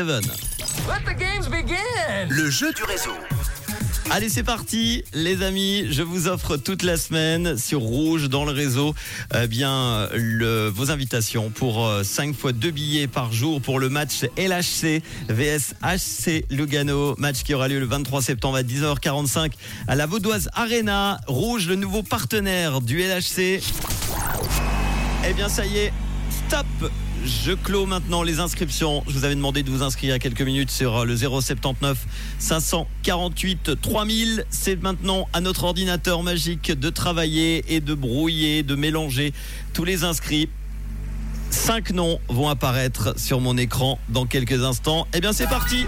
Seven. Let the games begin. Le jeu du réseau. Allez, c'est parti, les amis. Je vous offre toute la semaine sur Rouge dans le réseau, eh bien le, vos invitations pour 5 fois 2 billets par jour pour le match LHC vs HC Lugano, match qui aura lieu le 23 septembre à 10h45 à la Vaudoise Arena. Rouge, le nouveau partenaire du LHC. Eh bien, ça y est, stop je clôt maintenant les inscriptions. Je vous avais demandé de vous inscrire à quelques minutes sur le 079 548 3000. C'est maintenant à notre ordinateur magique de travailler et de brouiller, de mélanger tous les inscrits. Cinq noms vont apparaître sur mon écran dans quelques instants. Eh bien, c'est parti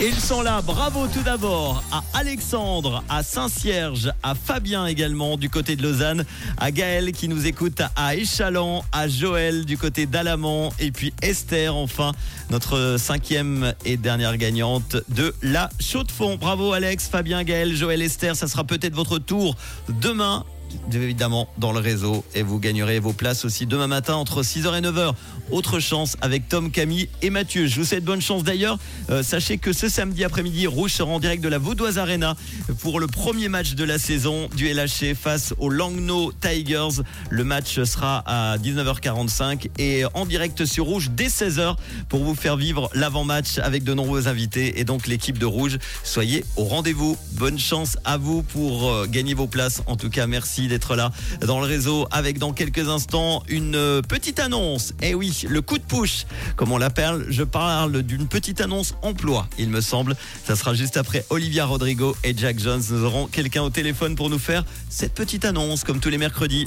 et ils sont là. Bravo tout d'abord à Alexandre, à Saint-Cierge, à Fabien également du côté de Lausanne, à Gaël qui nous écoute à Échalant, à Joël du côté d'Alamant et puis Esther enfin, notre cinquième et dernière gagnante de la Chaux de Fond. Bravo Alex, Fabien, Gaël, Joël, Esther. Ça sera peut-être votre tour demain évidemment dans le réseau et vous gagnerez vos places aussi demain matin entre 6h et 9h. Autre chance avec Tom, Camille et Mathieu. Je vous souhaite bonne chance d'ailleurs. Euh, sachez que ce samedi après-midi, Rouge sera en direct de la Vaudoise Arena pour le premier match de la saison du LHC face aux Langnau Tigers. Le match sera à 19h45 et en direct sur Rouge dès 16h pour vous faire vivre l'avant-match avec de nombreux invités et donc l'équipe de Rouge. Soyez au rendez-vous. Bonne chance à vous pour euh, gagner vos places. En tout cas, merci d'être là dans le réseau avec dans quelques instants une euh, petite annonce. Eh oui, le coup de push, comme on l'appelle. Je parle d'une petite annonce emploi, il me semble. Ça sera juste après Olivia Rodrigo et Jack Jones. Nous aurons quelqu'un au téléphone pour nous faire cette petite annonce, comme tous les mercredis.